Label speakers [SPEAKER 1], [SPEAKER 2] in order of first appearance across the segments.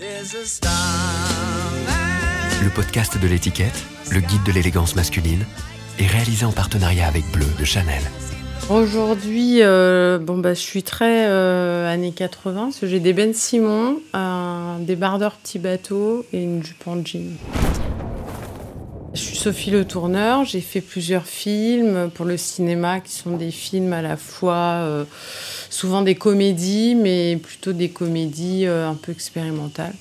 [SPEAKER 1] Le podcast de l'étiquette, le guide de l'élégance masculine, est réalisé en partenariat avec Bleu de Chanel.
[SPEAKER 2] Aujourd'hui, euh, bon bah, je suis très euh, années 80, parce que j'ai des Ben Simon, un débardeur petit bateau et une jupe en jean. Je suis Sophie Le Tourneur, j'ai fait plusieurs films pour le cinéma qui sont des films à la fois euh, souvent des comédies, mais plutôt des comédies euh, un peu expérimentales.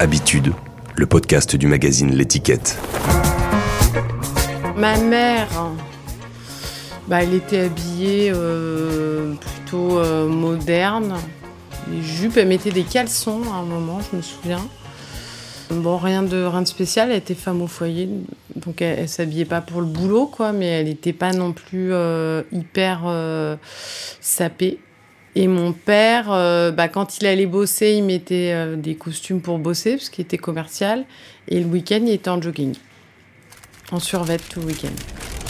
[SPEAKER 1] Habitude, le podcast du magazine L'étiquette.
[SPEAKER 2] Ma mère, bah, elle était habillée euh, plutôt euh, moderne. Les jupes, elle mettait des caleçons à un moment, je me souviens. Bon, rien de, rien de spécial, elle était femme au foyer, donc elle, elle s'habillait pas pour le boulot, quoi, mais elle n'était pas non plus euh, hyper sapée. Et mon père, bah, quand il allait bosser, il mettait des costumes pour bosser, parce qu'il était commercial, et le week-end, il était en jogging, en survêt tout le week-end.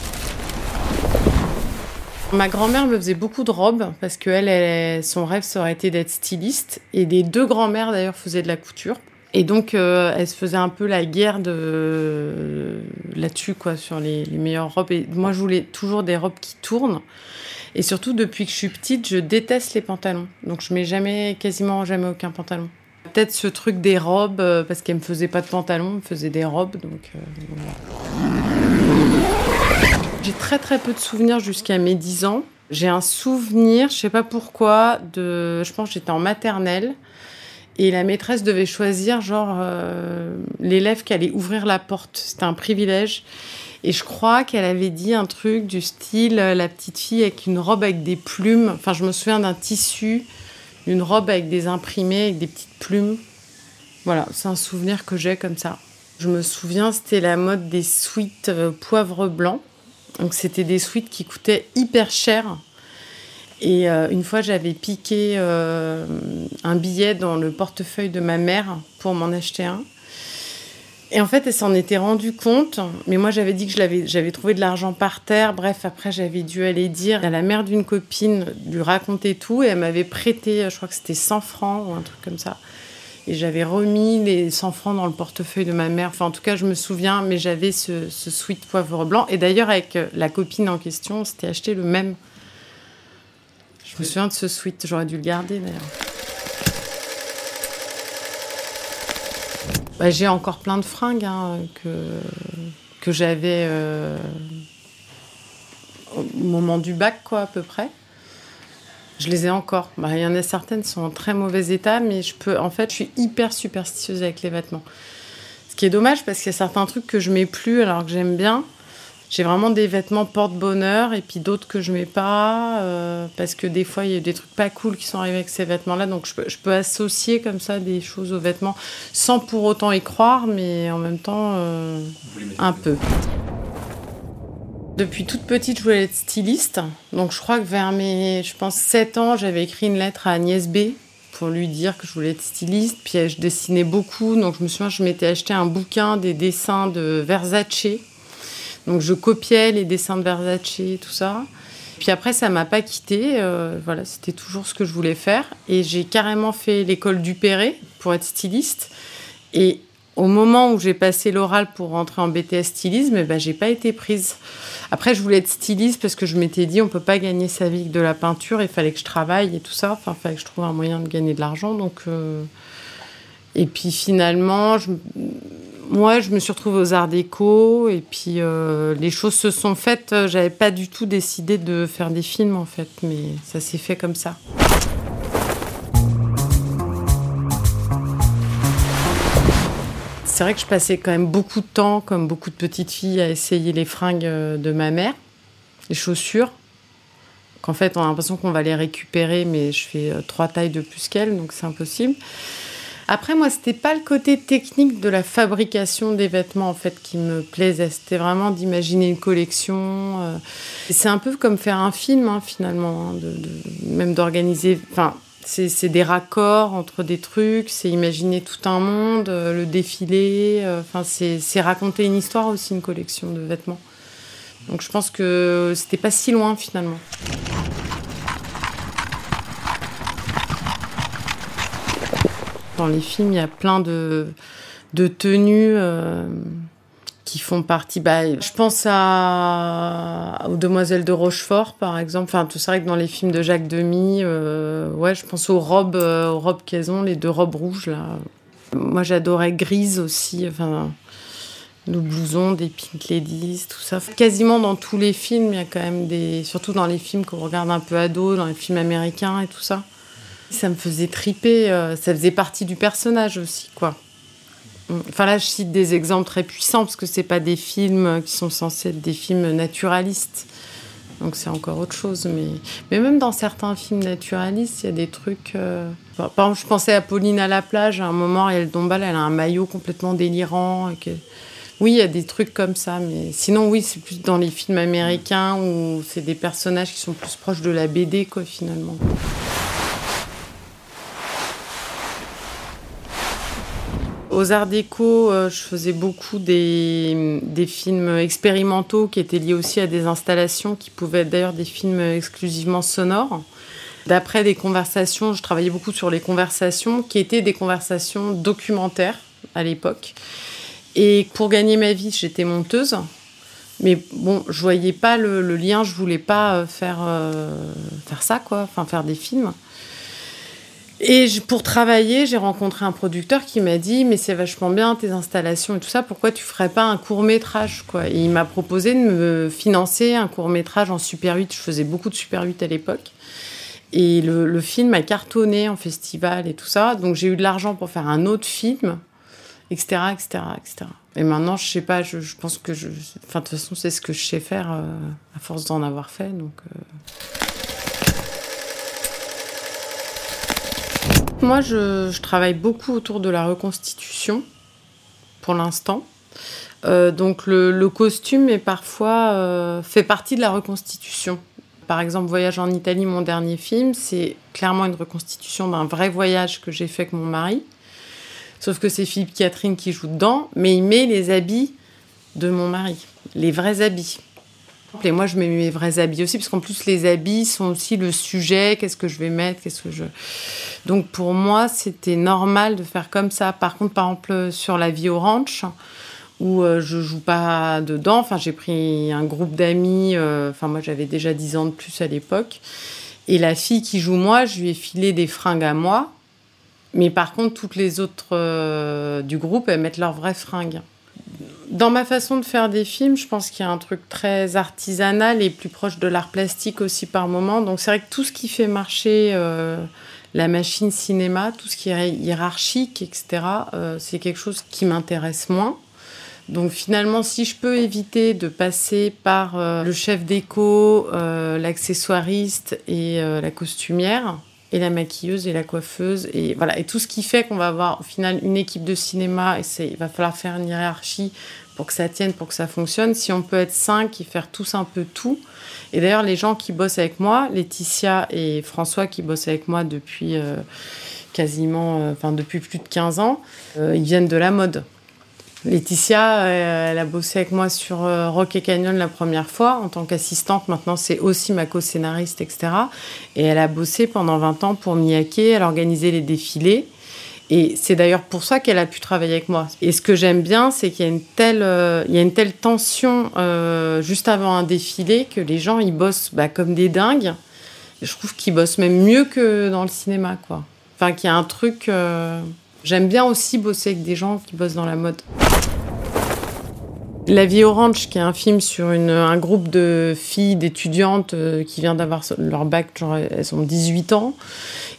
[SPEAKER 2] Ma grand-mère me faisait beaucoup de robes parce que elle, son rêve ça aurait été d'être styliste. Et les deux grand-mères d'ailleurs faisaient de la couture. Et donc euh, elle se faisait un peu la guerre de là-dessus quoi sur les, meilleures robes. Et moi je voulais toujours des robes qui tournent. Et surtout depuis que je suis petite je déteste les pantalons. Donc je mets jamais quasiment jamais aucun pantalon. Peut-être ce truc des robes euh, parce qu'elle me faisait pas de pantalon elle me faisait des robes. Donc euh. J'ai très très peu de souvenirs jusqu'à mes 10 ans. J'ai un souvenir, je sais pas pourquoi, de, je pense que j'étais en maternelle et la maîtresse devait choisir genre euh, l'élève qui allait ouvrir la porte. C'était un privilège. Et je crois qu'elle avait dit un truc du style euh, la petite fille avec une robe avec des plumes. Enfin, je me souviens d'un tissu, une robe avec des imprimés, avec des petites plumes. Voilà, c'est un souvenir que j'ai comme ça. Je me souviens, c'était la mode des sweats euh, poivre blanc. Donc c'était des sweats qui coûtaient hyper cher. Et euh, une fois, j'avais piqué euh, un billet dans le portefeuille de ma mère pour m'en acheter un. Et en fait, elle s'en était rendue compte. Mais moi, j'avais dit que j'avais trouvé de l'argent par terre. Bref, après, j'avais dû aller dire à la mère d'une copine, lui raconter tout. Et elle m'avait prêté, je crois que c'était 100 francs ou un truc comme ça. Et j'avais remis les 100 francs dans le portefeuille de ma mère. Enfin, en tout cas, je me souviens, mais j'avais ce, ce poivre blanc. Et d'ailleurs, avec euh, la copine en question, on s'était acheté le même. Je me souviens de ce sweat. J'aurais dû le garder d'ailleurs. Bah, J'ai encore plein de fringues hein, que, que j'avais euh, au moment du bac, quoi, à peu près. Je les ai encore. Bah, Il y en a certaines qui sont en très mauvais état, mais je peux. En fait, je suis hyper superstitieuse avec les vêtements. Ce qui est dommage parce qu'il y a certains trucs que je mets plus alors que j'aime bien. J'ai vraiment des vêtements porte-bonheur et puis d'autres que je mets pas euh, parce que des fois il y a des trucs pas cool qui sont arrivés avec ces vêtements-là. Donc je peux, je peux associer comme ça des choses aux vêtements sans pour autant y croire, mais en même temps euh, un peu. Depuis toute petite, je voulais être styliste. Donc je crois que vers mes, je pense, 7 ans, j'avais écrit une lettre à Agnès B pour lui dire que je voulais être styliste. Puis je dessinais beaucoup. Donc je me souviens, je m'étais acheté un bouquin des dessins de Versace. Donc je copiais les dessins de Versace, tout ça. Puis après, ça m'a pas quitté. Euh, voilà, c'était toujours ce que je voulais faire. Et j'ai carrément fait l'école du Perret pour être styliste. Et au moment où j'ai passé l'oral pour rentrer en BTS stylisme, eh ben, j'ai pas été prise. Après, je voulais être styliste parce que je m'étais dit, on peut pas gagner sa vie de la peinture, il fallait que je travaille et tout ça. Enfin, il fallait que je trouve un moyen de gagner de l'argent. Donc, euh, Et puis finalement, moi, je me suis retrouvée aux Arts Déco et puis euh, les choses se sont faites. J'avais pas du tout décidé de faire des films en fait, mais ça s'est fait comme ça. C'est vrai que je passais quand même beaucoup de temps, comme beaucoup de petites filles, à essayer les fringues euh, de ma mère, les chaussures. Qu'en fait, on a l'impression qu'on va les récupérer, mais je fais euh, trois tailles de plus qu'elle, donc c'est impossible. Après, moi, c'était pas le côté technique de la fabrication des vêtements en fait qui me plaisait. C'était vraiment d'imaginer une collection. euh. C'est un peu comme faire un film hein, finalement, hein, même d'organiser. C'est des raccords entre des trucs, c'est imaginer tout un monde, euh, le défilé. euh, Enfin, c'est raconter une histoire aussi, une collection de vêtements. Donc je pense que c'était pas si loin finalement. Dans les films, il y a plein de, tenues euh, qui font partie. Bah, je pense à, aux Demoiselles de Rochefort, par exemple. Enfin, tout ça, que dans les films de Jacques Demy, euh, ouais, je pense aux robes, euh, robes qu'elles ont, les deux robes rouges là. Moi, j'adorais Grise aussi. Enfin, le blouson des Pink Ladies, tout ça. Quasiment dans tous les films, il y a quand même des. Surtout dans les films qu'on regarde un peu ado, dans les films américains et tout ça. Ça me faisait triper, euh, ça faisait partie du personnage aussi, quoi. Enfin là, je cite des exemples très puissants parce que c'est pas des films qui sont censés être des films naturalistes. Donc c'est encore autre chose. Mais, même dans certains films naturalistes, il y a des trucs. euh, Par exemple, je pensais à Pauline à la plage. À un moment, Ariel Dombal, elle a un maillot complètement délirant. Oui, il y a des trucs comme ça. Mais sinon, oui, c'est plus dans les films américains où c'est des personnages qui sont plus proches de la BD, quoi, finalement. Aux Arts Déco, euh, je faisais beaucoup des, films expérimentaux qui étaient liés aussi à des installations qui pouvaient être d'ailleurs des films exclusivement sonores. D'après des conversations, je travaillais beaucoup sur les conversations qui étaient des conversations documentaires à l'époque. Et pour gagner ma vie, j'étais monteuse. Mais bon, je voyais pas le, le lien, je voulais pas euh, faire, euh, faire ça, quoi, enfin faire des films. Et pour travailler, j'ai rencontré un producteur qui m'a dit Mais c'est vachement bien tes installations et tout ça, pourquoi tu ferais pas un court métrage quoi? Et il m'a proposé de me financer un court métrage en Super 8. Je faisais beaucoup de Super 8 à l'époque. Et le, film a cartonné en festival et tout ça. Donc j'ai eu de l'argent pour faire un autre film, etc. etc., etc. Et maintenant, je sais pas, je, je pense que je. Enfin, de toute façon, c'est ce que je sais faire euh, à force d'en avoir fait. Donc. euh. Moi, je, travaille beaucoup autour de la reconstitution, pour l'instant. Euh, donc le, le costume est parfois euh, fait partie de la reconstitution. Par exemple, Voyage en Italie, mon dernier film, c'est clairement une reconstitution d'un vrai voyage que j'ai fait avec mon mari. Sauf que c'est Philippe Catherine qui joue dedans, mais il met les habits de mon mari, les vrais habits. Et moi, je mets mes vrais habits aussi, parce qu'en plus, les habits sont aussi le sujet. Qu'est-ce que je vais mettre? Qu'est-ce que je? Donc, pour moi, c'était normal de faire comme ça. Par contre, par exemple, sur La vie au ranch, où euh, je joue pas dedans, enfin, j'ai pris un groupe d'amis. euh, moi, j'avais déjà 10 ans de plus à l'époque. Et la fille qui joue moi, je lui ai filé des fringues à moi. Mais par contre, toutes les autres euh, du groupe, elles mettent leurs vraies fringues. Dans ma façon de faire des films, je pense qu'il y a un truc très artisanal et plus proche de l'art plastique aussi par moment. Donc c'est vrai que tout ce qui fait marcher euh, la machine cinéma, tout ce qui est hiérarchique, etc., euh, c'est quelque chose qui m'intéresse moins. Donc finalement, si je peux éviter de passer par euh, le chef déco, l'accessoiriste et la costumière, et la maquilleuse et la coiffeuse et voilà et tout ce qui fait qu'on va avoir au final une équipe de cinéma et il va falloir faire une hiérarchie pour que ça tienne pour que ça fonctionne si on peut être cinq et faire tous un peu tout et d'ailleurs les gens qui bossent avec moi Laetitia et François qui bossent avec moi depuis euh, quasiment euh, enfin depuis plus de 15 ans euh, ils viennent de la mode Laetitia, elle a bossé avec moi sur Rock et Canyon la première fois en tant qu'assistante. Maintenant, c'est aussi ma co-scénariste, etc. Et elle a bossé pendant 20 ans pour Miyake. Elle organisait les défilés. Et c'est d'ailleurs pour ça qu'elle a pu travailler avec moi. Et ce que j'aime bien, c'est qu'il y a une telle, euh, tension euh, juste avant un défilé que les gens, ils bossent bah, comme des dingues. Je trouve qu'ils bossent même mieux que dans le cinéma, quoi. Enfin, qu'il y a un truc... euh, J'aime bien aussi bosser avec des gens qui bossent dans la mode. La vie orange, qui est un film sur un groupe de filles, d'étudiantes euh, qui vient d'avoir leur bac, genre elles ont 18 ans.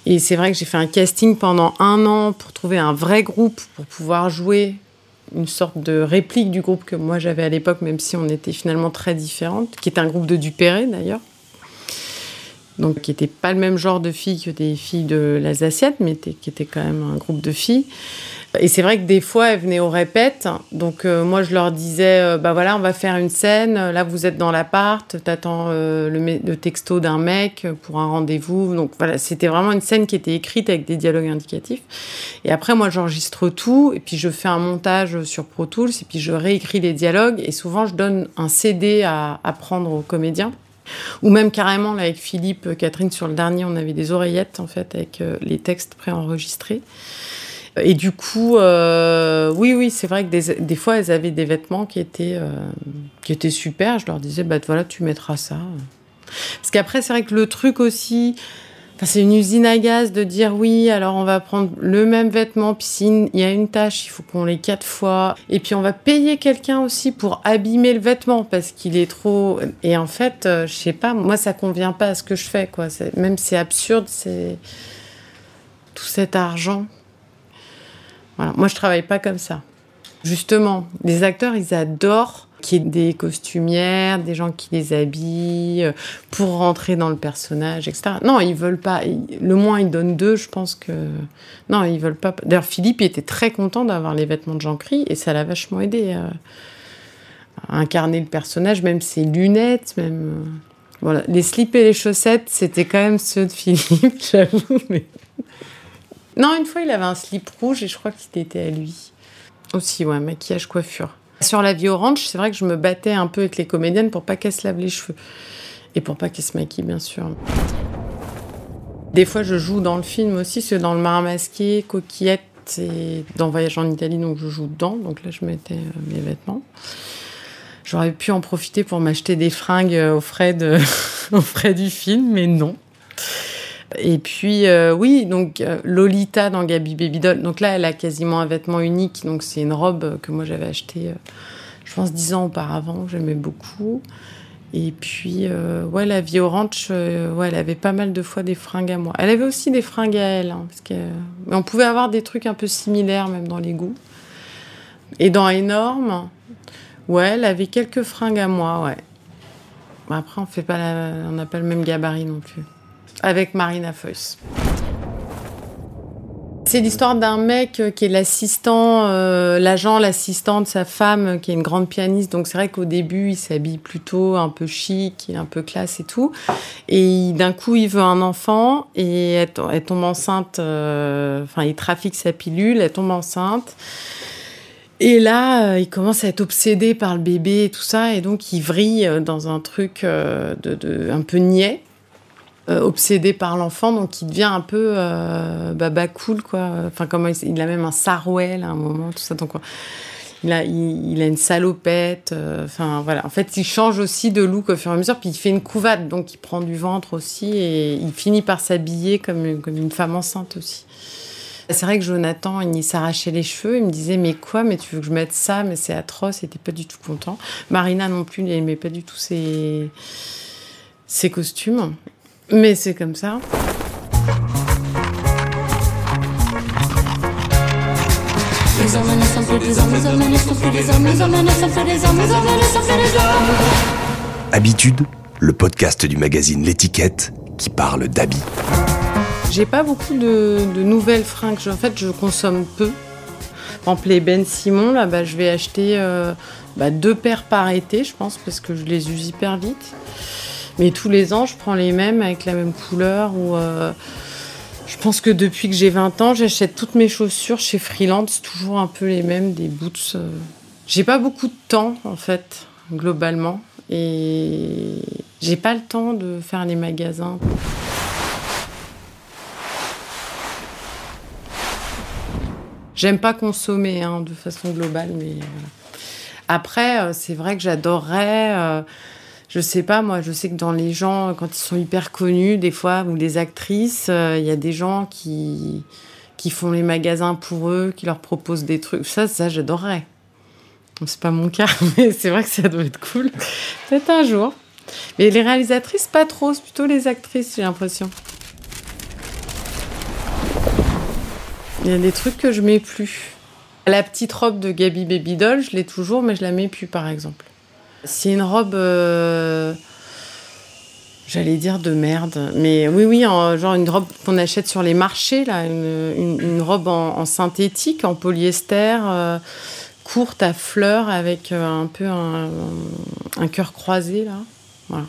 [SPEAKER 2] Et c'est vrai que j'ai fait un casting pendant un an pour trouver un vrai groupe pour pouvoir jouer une sorte de réplique du groupe que moi j'avais à l'époque, même si on était finalement très différentes, qui était un groupe de Dupéré d'ailleurs. Donc qui n'était pas le même genre de filles que des filles de l'Alsacienne, mais qui était quand même un groupe de filles. Et c'est vrai que des fois, elles venaient au répète. Donc, euh, moi, je leur disais, euh, bah voilà, on va faire une scène. Là, vous êtes dans l'appart. T'attends euh, le, le, texto d'un mec pour un rendez-vous. Donc, voilà, c'était vraiment une scène qui était écrite avec des dialogues indicatifs. Et après, moi, j'enregistre tout. Et puis, je fais un montage sur Pro Tools. Et puis, je réécris les dialogues. Et souvent, je donne un CD à, à prendre aux comédiens. Ou même carrément, là, avec Philippe, Catherine, sur le dernier, on avait des oreillettes, en fait, avec les textes préenregistrés. Et du coup, euh, oui, oui, c'est vrai que des, des, fois, elles avaient des vêtements qui étaient, euh, qui étaient super. Je leur disais, bah voilà, tu mettras ça. Parce qu'après, c'est vrai que le truc aussi, c'est une usine à gaz de dire oui, alors on va prendre le même vêtement, puis s'il y a une tâche, il faut qu'on les quatre fois. Et puis on va payer quelqu'un aussi pour abîmer le vêtement parce qu'il est trop. Et en fait, euh, je sais pas, moi ça convient pas à ce que je fais, quoi. Même c'est absurde, c'est tout cet argent. Moi, je travaille pas comme ça. Justement, les acteurs, ils adorent qu'il y ait des costumières, des gens qui les habillent pour rentrer dans le personnage, etc. Non, ils veulent pas. Le moins ils donnent deux, je pense que non, ils veulent pas. D'ailleurs, Philippe il était très content d'avoir les vêtements de Jean-Cri et ça l'a vachement aidé à, à, incarner le personnage, même ses lunettes, même. Voilà, les slips et les chaussettes, c'était quand même ceux de Philippe, j'avoue, non, une fois, il avait un slip rouge et je crois que c'était à lui. Aussi, ouais, maquillage, coiffure. Sur la vie orange, c'est vrai que je me battais un peu avec les comédiennes pour pas qu'elles se lavent les cheveux. Et pour pas qu'elles se maquillent, bien sûr. Des fois, je joue dans le film aussi, c'est dans Le Marin Masqué, Coquillette et dans Voyage en Italie, donc je joue dedans. Donc là, je mettais euh, mes vêtements. J'aurais pu en profiter pour m'acheter des fringues euh, aux frais, du film, mais non. Et puis, euh, oui, donc euh, Lolita dans Gabi Baby Doll. Donc là, elle a quasiment un vêtement unique. Donc c'est une robe que moi j'avais achetée, euh, je pense, dix ans auparavant. J'aimais beaucoup. Et puis, euh, ouais, la vie orange, euh, ouais, elle avait pas mal de fois des fringues à moi. Elle avait aussi des fringues à elle. Hein, parce mais on pouvait avoir des trucs un peu similaires, même dans les goûts. Et dans Énorme, ouais, elle avait quelques fringues à moi, ouais. Après, on fait pas n'a pas le même gabarit non plus avec Marina Foïs. C'est l'histoire d'un mec qui est l'assistant, euh, l'agent, l'assistant de sa femme, qui est une grande pianiste. Donc c'est vrai qu'au début, il s'habille plutôt un peu chic, un peu classe et tout. Et d'un coup, il veut un enfant et elle, tombe enceinte. Euh, enfin, il trafique sa pilule, elle tombe enceinte. Et là, euh, il commence à être obsédé par le bébé et tout ça, et donc il vrille dans un truc euh, de, de, un peu niais. Euh, obsédé par l'enfant, donc il devient un peu euh, baba cool, quoi. Enfin, comment il, a même un sarouel à un moment, tout ça. Donc, il a, il, a une salopette. Euh, enfin, voilà. En fait, il change aussi de look au fur et à mesure, puis il fait une couvade, donc il prend du ventre aussi, et il finit par s'habiller comme, comme une femme enceinte aussi. C'est vrai que Jonathan, il s'arrachait les cheveux, il me disait mais quoi, mais tu veux que je mette ça, mais c'est atroce, il était pas du tout content. Marina non plus, n'aimait pas du tout ses, ses costumes. Mais c'est comme ça.
[SPEAKER 1] Habitude, le podcast du magazine L'étiquette qui parle d'habits.
[SPEAKER 2] J'ai pas beaucoup de, de, nouvelles fringues. En fait, je consomme peu. En exemple, les Ben Simon, là, bah, je vais acheter euh, bah, deux paires par été, je pense, parce que je les use hyper vite. Mais tous les ans, je prends les mêmes avec la même couleur. Ou euh, je pense que depuis que j'ai 20 ans, j'achète toutes mes chaussures chez Freelance, toujours un peu les mêmes, des boots. Euh. J'ai pas beaucoup de temps en fait, globalement, et j'ai pas le temps de faire les magasins. J'aime pas consommer hein, de façon globale, mais voilà. Après, euh, c'est vrai que j'adorerais. Je sais pas, moi, je sais que dans les gens, quand ils sont hyper connus, des fois, ou des actrices, il euh, y a des gens qui, qui font les magasins pour eux, qui leur proposent des trucs. Ça, ça, j'adorerais. C'est pas mon cas, mais c'est vrai que ça doit être cool. Peut-être un jour. Mais les réalisatrices, pas trop, c'est plutôt les actrices, j'ai l'impression. Il y a des trucs que je mets plus. La petite robe de Gabi Baby Doll, je l'ai toujours, mais je la mets plus, par exemple. C'est une robe. Euh... J'allais dire de merde, mais oui, oui, genre une robe qu'on achète sur les marchés, là, une, robe en, synthétique, en polyester, euh, courte à fleurs avec euh, un peu un, cœur croisé, là. Voilà.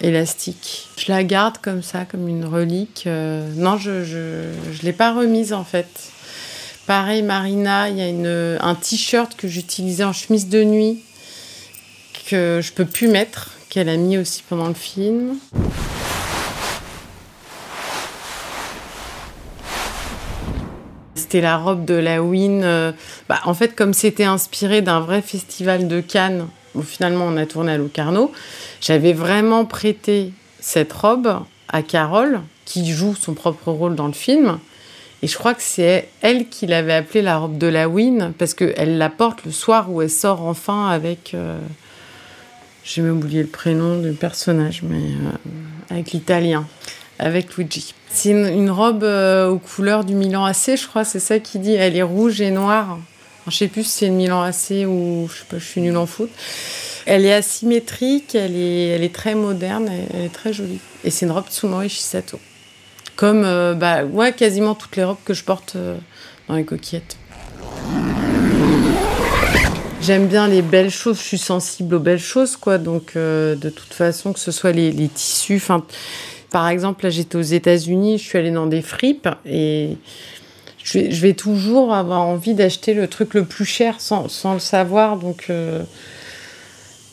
[SPEAKER 2] Élastique. Je la garde comme ça, comme une relique. Non, je ne l'ai pas remise en fait. Pareil, Marina, il y a un t-shirt que j'utilisais en chemise de nuit que je peux plus mettre qu'elle a mis aussi pendant le film. C'était la robe de la Win. Euh, bah, en fait, comme c'était inspiré d'un vrai festival de Cannes, où finalement on a tourné à Locarno, j'avais vraiment prêté cette robe à Carole, qui joue son propre rôle dans le film. Et je crois que c'est elle qui l'avait appelée la robe de la Win, parce qu'elle la porte le soir où elle sort enfin avec. Euh, j'ai même oublié le prénom du personnage, mais euh, avec l'italien, avec Luigi. C'est une, robe euh, aux couleurs du Milan AC, je crois, c'est ça qui dit. Elle est rouge et noire. Je sais plus si c'est une Milan AC ou je sais pas, je suis nulle en foot. Elle est asymétrique, elle est, elle est très moderne, elle, est très jolie. Et c'est une robe Tsunori Shisato. Comme euh, bah, ouais, quasiment toutes les robes que je porte dans les coquillettes. J'aime bien les belles choses, je suis sensible aux belles choses, quoi. Donc, euh, de toute façon, que ce soit les, tissus. par exemple, là, j'étais aux États-Unis, je suis allée dans des fripes et je vais, toujours avoir envie d'acheter le truc le plus cher sans, le savoir. Donc, euh,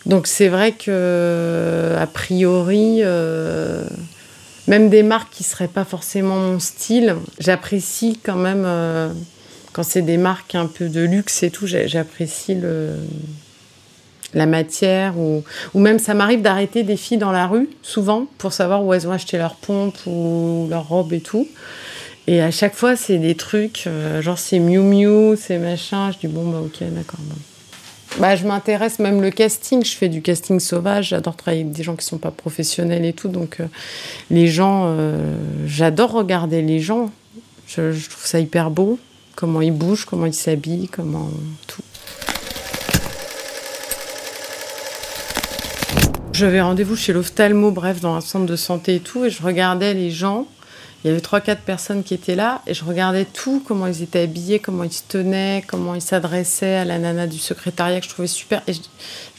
[SPEAKER 2] donc c'est vrai que, a priori, euh, même des marques qui seraient pas forcément mon style, j'apprécie quand même quand c'est des marques un peu de luxe et tout, j'apprécie la matière ou, même ça m'arrive d'arrêter des filles dans la rue souvent pour savoir où elles ont acheté leur pompe ou leur robe et tout. Et à chaque fois, c'est des trucs, euh, genre c'est Miu Miu, c'est machin. Je dis bon, bah ok, d'accord. Bah, je m'intéresse même le casting, je fais du casting sauvage, j'adore travailler avec des gens qui sont pas professionnels et tout. Donc euh, les gens, euh, j'adore regarder les gens, je trouve ça hyper beau comment il bouge, comment il s'habille, comment tout. J'avais rendez-vous chez l'ophtalmo, bref, dans un centre de santé et tout, et je regardais les gens. Il y avait trois, quatre personnes qui étaient là, et je regardais tout, comment ils étaient habillés, comment ils se tenaient, comment ils s'adressaient à la nana du secrétariat, que je trouvais super. Et je,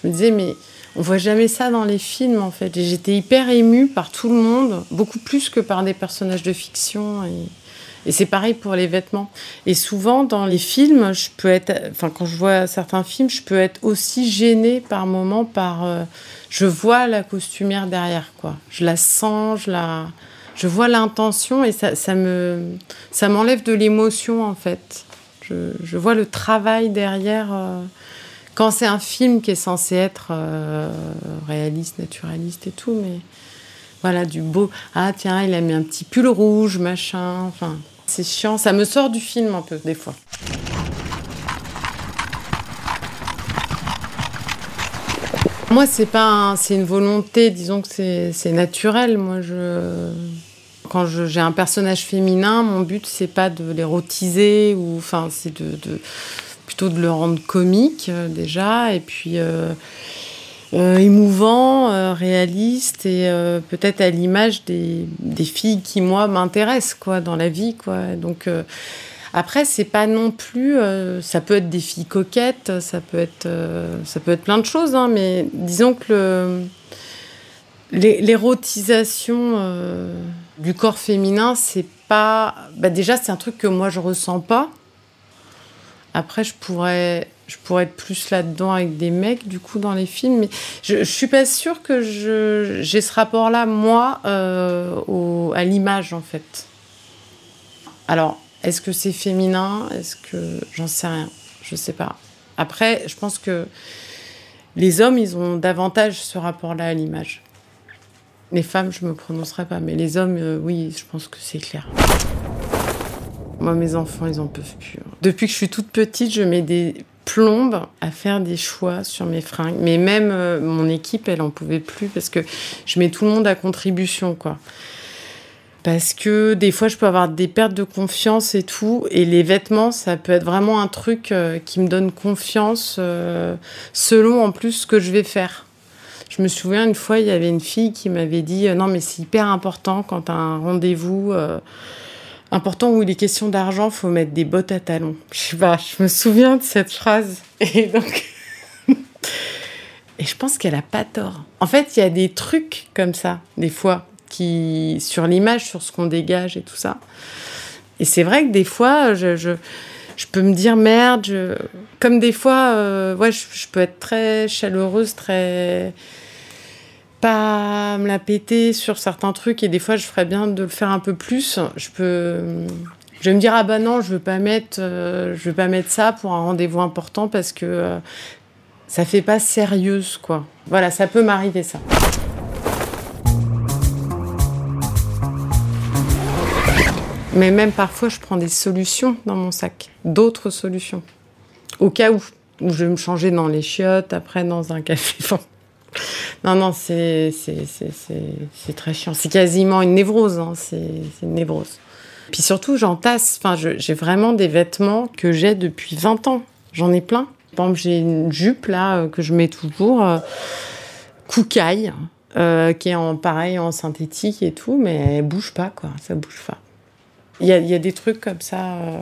[SPEAKER 2] me disais, mais on voit jamais ça dans les films, en fait. Et j'étais hyper émue par tout le monde, beaucoup plus que par des personnages de fiction. Et c'est pareil pour les vêtements. Et souvent, dans les films, je peux être, enfin, quand je vois certains films, je peux être aussi gênée par moments par. Euh, je vois la costumière derrière, quoi. Je la sens, je la. Je vois l'intention et ça, me, ça m'enlève de l'émotion en fait. Je, je, vois le travail derrière. Euh, quand c'est un film qui est censé être euh, réaliste, naturaliste et tout, mais voilà, du beau. Ah tiens, il a mis un petit pull rouge, machin. Enfin, c'est chiant, ça me sort du film un peu, des fois. Moi, c'est pas, c'est une volonté, disons que c'est naturel. Moi, je, quand j'ai un personnage féminin, mon but c'est pas de l'érotiser ou, enfin, c'est de, plutôt de le rendre comique euh, déjà, et puis. Euh, euh, émouvant, euh, réaliste et euh, peut-être à l'image des, filles qui moi m'intéressent quoi dans la vie quoi. Donc après c'est pas non plus, ça peut être des filles coquettes, ça peut être, ça peut être plein de choses, hein, mais disons que l'érotisation du corps féminin c'est pas, bah déjà c'est un truc que moi je ressens pas. Après je pourrais je pourrais être plus là-dedans avec des mecs, du coup, dans les films. Mais je, je suis pas sûre que j'ai ce rapport-là, moi, euh, à l'image, en fait. Alors, est-ce que c'est féminin? Est-ce que. J'en sais rien. Je sais pas. Après, je pense que les hommes, ils ont davantage ce rapport-là à l'image. Les femmes, je me prononcerai pas, mais les hommes, euh, oui, je pense que c'est clair. Moi, mes enfants, ils en peuvent plus. Hein. Depuis que je suis toute petite, je mets des plombe à faire des choix sur mes fringues. Mais même euh, mon équipe, elle en pouvait plus parce que je mets tout le monde à contribution, quoi. Parce que des fois, je peux avoir des pertes de confiance et tout. Et les vêtements, ça peut être vraiment un truc euh, qui me donne confiance euh, selon en plus ce que je vais faire. Je me souviens une fois, il y avait une fille qui m'avait dit Non, mais c'est hyper important quand tu as un rendez-vous important où il est question d'argent, faut mettre des bottes à talons. Je sais pas, je me souviens de cette phrase. Et donc. et je pense qu'elle a pas tort. En fait, il y a des trucs comme ça, des fois, qui sur l'image, sur ce qu'on dégage et tout ça. Et c'est vrai que des fois, je, je, peux me dire merde. Comme des fois, euh, ouais, je, peux être très chaleureuse, très pas me la péter sur certains trucs et des fois je ferais bien de le faire un peu plus. Je peux je vais me dire ah bah non, je veux pas mettre euh, je veux pas mettre ça pour un rendez-vous important parce que euh, ça fait pas sérieuse quoi. Voilà, ça peut m'arriver ça. Mais même parfois, je prends des solutions dans mon sac, d'autres solutions, au cas où, où je vais me changer dans les chiottes, après dans un café. non, non, c'est très chiant. C'est quasiment une névrose, hein. c'est une névrose. Puis surtout, j'entasse, enfin, j'ai vraiment des vêtements que j'ai depuis 20 ans. J'en ai plein. Par exemple, j'ai une jupe là euh, que je mets toujours, euh, Koukaï, euh, qui est en pareil en synthétique et tout, mais elle bouge pas, quoi. Ça bouge pas. Il y a, des trucs comme ça euh,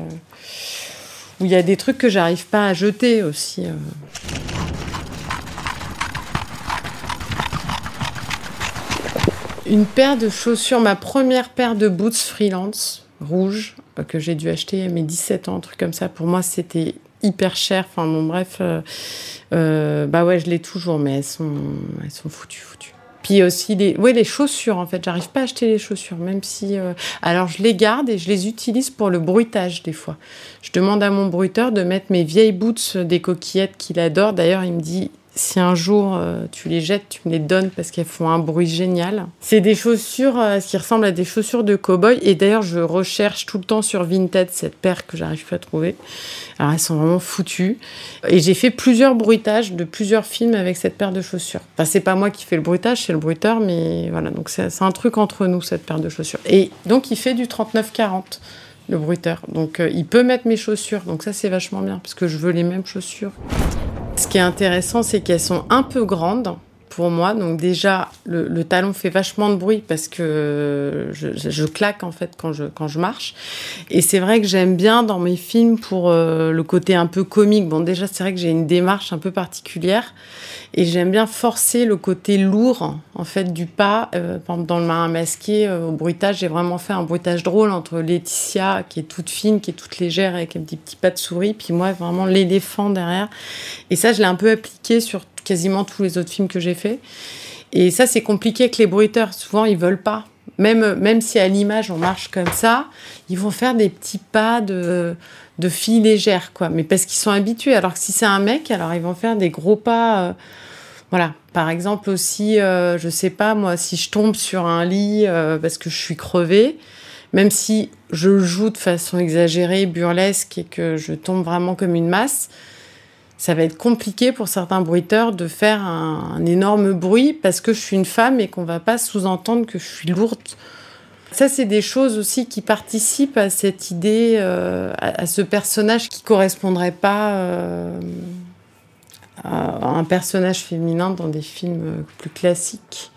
[SPEAKER 2] où il y a des trucs que j'arrive pas à jeter aussi. Une paire de chaussures, ma première paire de boots freelance rouge euh, que j'ai dû acheter à mes 17 ans, un truc comme ça. Pour moi, c'était hyper cher. Enfin bon, bref, bah ouais, je l'ai toujours, mais elles sont, elles sont foutues, foutues. Puis aussi les, les chaussures en fait. J'arrive pas à acheter les chaussures, même si. Euh, alors je les garde et je les utilise pour le bruitage des fois. Je demande à mon bruiteur de mettre mes vieilles boots des coquillettes qu'il adore. D'ailleurs, il me dit si un jour euh, tu les jettes, tu me les donnes parce qu'elles font un bruit génial. C'est des chaussures euh, qui ressemblent à des chaussures de cow-boy. Et d'ailleurs, je recherche tout le temps sur Vinted cette paire que j'arrive pas à trouver. Alors, elles sont vraiment foutues. Et j'ai fait plusieurs bruitages de plusieurs films avec cette paire de chaussures. Enfin, c'est pas moi qui fais le bruitage, c'est le bruiteur, mais voilà. Donc, c'est un truc entre nous, cette paire de chaussures. Et donc, il fait du 39-40 le bruiteur. Donc euh, il peut mettre mes chaussures. Donc ça c'est vachement bien parce que je veux les mêmes chaussures. Ce qui est intéressant, c'est qu'elles sont un peu grandes pour moi. Donc déjà, le, talon fait vachement de bruit parce que je, claque en fait quand je, marche. Et c'est vrai que j'aime bien dans mes films pour euh, le côté un peu comique. Bon, déjà, c'est vrai que j'ai une démarche un peu particulière et j'aime bien forcer le côté lourd en fait du pas. Euh, dans le marin masqué, euh, au bruitage, j'ai vraiment fait un bruitage drôle entre Laetitia qui est toute fine, qui est toute légère avec un petit petit pas de souris, puis moi vraiment l'éléphant derrière. Et ça, je l'ai un peu appliqué sur quasiment tous les autres films que j'ai fait. Et ça, c'est compliqué avec les bruiteurs. Souvent, ils veulent pas. Même, même si à l'image, on marche comme ça, ils vont faire des petits pas de, de filles légères, quoi. Mais parce qu'ils sont habitués. Alors que si c'est un mec, alors ils vont faire des gros pas. Euh, voilà. Par exemple aussi, euh, je sais pas, moi, si je tombe sur un lit euh, parce que je suis crevée, même si je joue de façon exagérée, burlesque et que je tombe vraiment comme une masse, ça va être compliqué pour certains bruiteurs de faire un, énorme bruit parce que je suis une femme et qu'on va pas sous-entendre que je suis lourde. Ça, c'est des choses aussi qui participent à cette idée, euh, à, ce personnage qui correspondrait pas euh, à un personnage féminin dans des films plus classiques.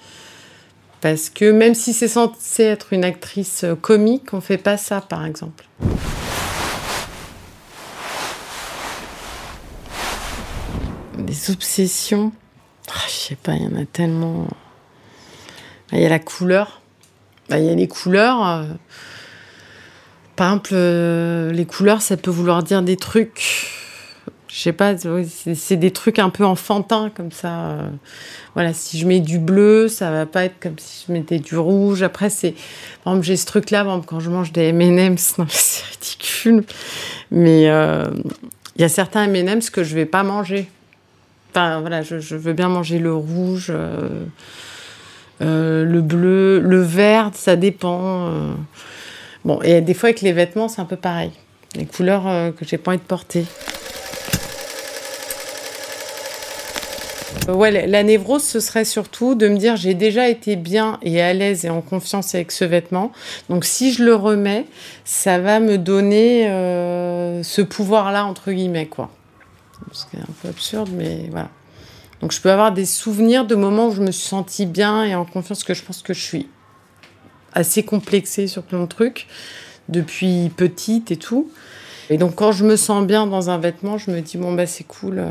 [SPEAKER 2] Parce que même si c'est censé être une actrice comique, on fait pas ça, par exemple. Obsessions. Ah, je sais pas, il y en a tellement. Il y a la couleur. Bah, il y a les couleurs. Euh. Par exemple, euh, les couleurs, ça peut vouloir dire des trucs. Je sais pas, c'est des trucs un peu enfantins comme ça. Euh. Voilà, si je mets du bleu, ça va pas être comme si je mettais du rouge. Après, c'est. Par j'ai ce truc-là, quand je mange des MM's, c'est ridicule. Mais il y a certains MM's que je vais pas manger. Enfin, voilà, je, veux bien manger le rouge, euh, euh, le bleu, le vert, ça dépend. Euh. Bon, et des fois avec les vêtements, c'est un peu pareil. Les couleurs que j'ai pas envie de porter. Ouais, la névrose, ce serait surtout de me dire j'ai déjà été bien et à l'aise et en confiance avec ce vêtement. Donc si je le remets, ça va me donner ce pouvoir-là, entre guillemets, quoi. Ce qui est un peu absurde, mais voilà. Donc je peux avoir des souvenirs de moments où je me suis sentie bien et en confiance que je pense que je suis assez complexée sur plein de trucs depuis petite et tout. Et donc quand je me sens bien dans un vêtement, je me dis bon bah c'est cool. euh.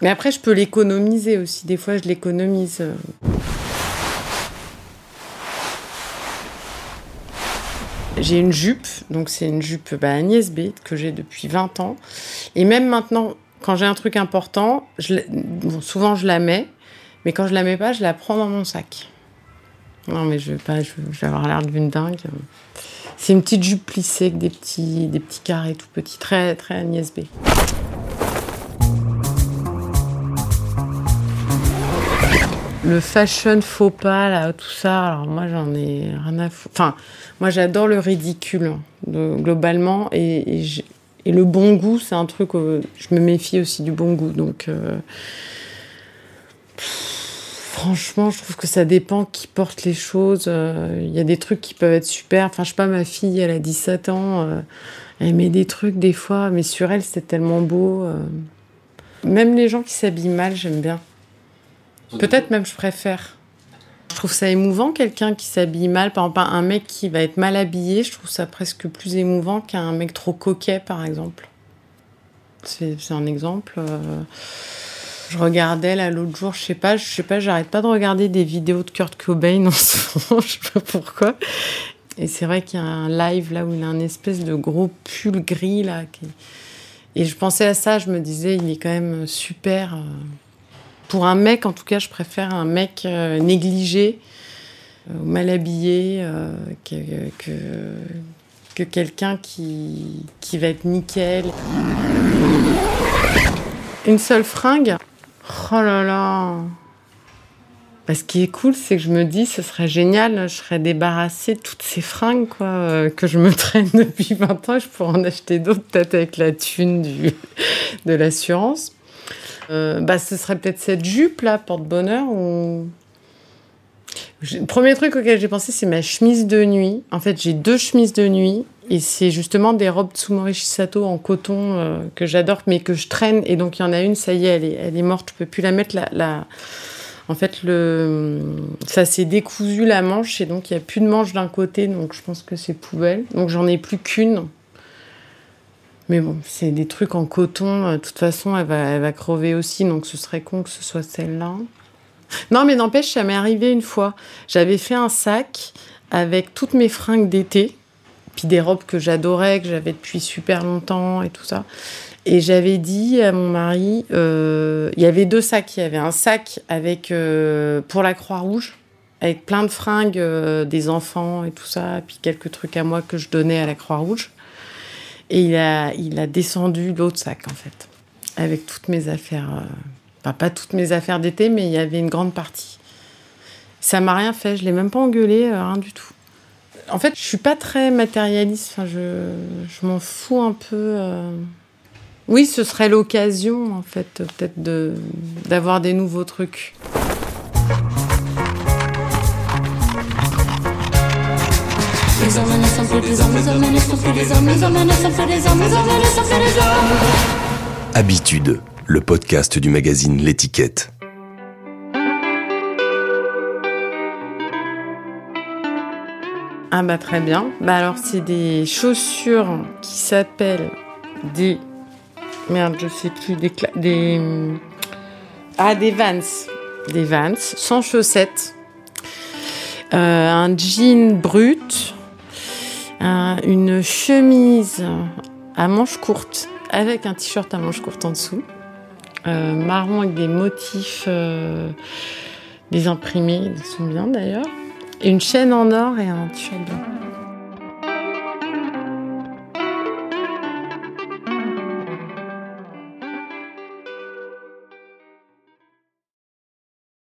[SPEAKER 2] Mais après je peux l'économiser aussi. Des fois je l'économise. euh. J'ai une jupe, donc c'est une jupe bah, Agnès B que j'ai depuis 20 ans. Et même maintenant, quand j'ai un truc important, souvent je la mets, mais quand je la mets pas, je la prends dans mon sac. Non, mais je vais pas, je, vais avoir l'air d'une dingue. C'est une petite jupe plissée avec des petits, des petits carrés tout petits, très, très Agnès B. Le fashion faux pas, là, tout ça, alors moi j'en ai rien à foutre. Enfin, moi j'adore le ridicule, hein, globalement, et, et et le bon goût, c'est un truc, euh, je me méfie aussi du bon goût, donc. euh, franchement, je trouve que ça dépend qui porte les choses. euh, Il y a des trucs qui peuvent être super. Enfin, je sais pas, ma fille, elle a 17 ans, euh, elle met des trucs des fois, mais sur elle, c'est tellement beau. euh. Même les gens qui s'habillent mal, j'aime bien. Peut-être même je préfère. Je trouve ça émouvant quelqu'un qui s'habille mal. Par exemple, un mec qui va être mal habillé, je trouve ça presque plus émouvant qu'un mec trop coquet, par exemple. C'est un exemple. euh. Je regardais là l'autre jour, je sais pas, je sais pas, j'arrête pas de regarder des vidéos de Kurt Cobain en ce moment, je sais pas pourquoi. Et c'est vrai qu'il y a un live là où il a un espèce de gros pull gris là. Et je pensais à ça, je me disais, il est quand même super. Pour un mec, en tout cas, je préfère un mec euh, négligé, euh, mal habillé, euh, que, que, que quelqu'un qui, qui va être nickel. Une seule fringue? Oh là là Bah, Ce qui est cool, c'est que je me dis, ce serait génial, je serais débarrassée de toutes ces fringues quoi, que je me traîne depuis 20 ans. Je pourrais en acheter d'autres, peut-être avec la thune du, de l'assurance. Euh, bah, ce serait peut-être cette jupe-là, porte-bonheur. Ou... Le premier truc auquel j'ai pensé, c'est ma chemise de nuit. En fait, j'ai deux chemises de nuit. Et c'est justement des robes Tsumori Shisato en coton euh, que j'adore, mais que je traîne. Et donc, il y en a une, ça y est, elle est, elle est morte. Je peux plus la mettre. La, la... En fait, le... ça s'est décousu la manche. Et donc, il n'y a plus de manche d'un côté. Donc, je pense que c'est poubelle. Donc, j'en ai plus qu'une. Mais bon, c'est des trucs en coton. euh, De toute façon, elle va, elle va crever aussi. Donc, ce serait con que ce soit celle-là. Non, mais n'empêche, ça m'est arrivé une fois. J'avais fait un sac avec toutes mes fringues d'été, puis des robes que j'adorais, que j'avais depuis super longtemps et tout ça. Et j'avais dit à mon mari, euh, il y avait deux sacs. Il y avait un sac avec euh, pour la Croix-Rouge, avec plein de fringues des enfants et tout ça, puis quelques trucs à moi que je donnais à la Croix-Rouge. Et il a, il a descendu l'autre sac, en fait, avec toutes mes affaires. euh, Enfin, pas toutes mes affaires d'été, mais il y avait une grande partie. Ça m'a rien fait, je l'ai même pas engueulé, euh, rien du tout. En fait, je suis pas très matérialiste, enfin, je, je m'en fous un peu. euh. Oui, ce serait l'occasion, en fait, peut-être d'avoir des nouveaux trucs.
[SPEAKER 3] Habitude, le podcast du magazine L'étiquette.
[SPEAKER 2] Ah bah très bien. Bah alors c'est des chaussures qui s'appellent des merde je sais plus des cla- des ah des Vans des Vans sans chaussettes Euh, un jean brut un- une chemise à manches courtes avec un t-shirt à manches courtes en dessous euh, marron avec des motifs euh, des imprimés ils sont bien d'ailleurs et une chaîne en or et un t-shirt blanc.